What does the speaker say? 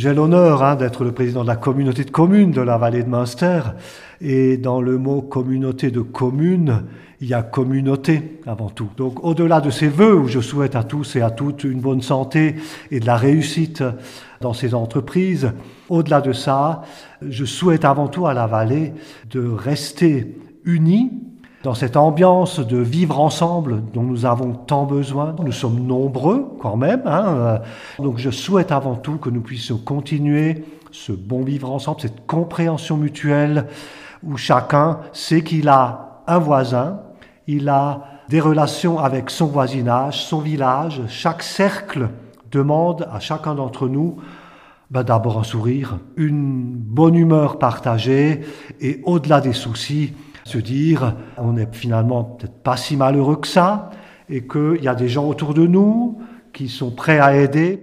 J'ai l'honneur hein, d'être le président de la communauté de communes de la vallée de Munster. Et dans le mot communauté de communes, il y a communauté avant tout. Donc au-delà de ces vœux où je souhaite à tous et à toutes une bonne santé et de la réussite dans ces entreprises, au-delà de ça, je souhaite avant tout à la vallée de rester unis dans cette ambiance de vivre ensemble dont nous avons tant besoin. Nous sommes nombreux quand même. Hein. Donc je souhaite avant tout que nous puissions continuer ce bon vivre ensemble, cette compréhension mutuelle où chacun sait qu'il a un voisin, il a des relations avec son voisinage, son village. Chaque cercle demande à chacun d'entre nous ben d'abord un sourire, une bonne humeur partagée et au-delà des soucis, se dire on n'est finalement peut-être pas si malheureux que ça et qu'il y a des gens autour de nous qui sont prêts à aider.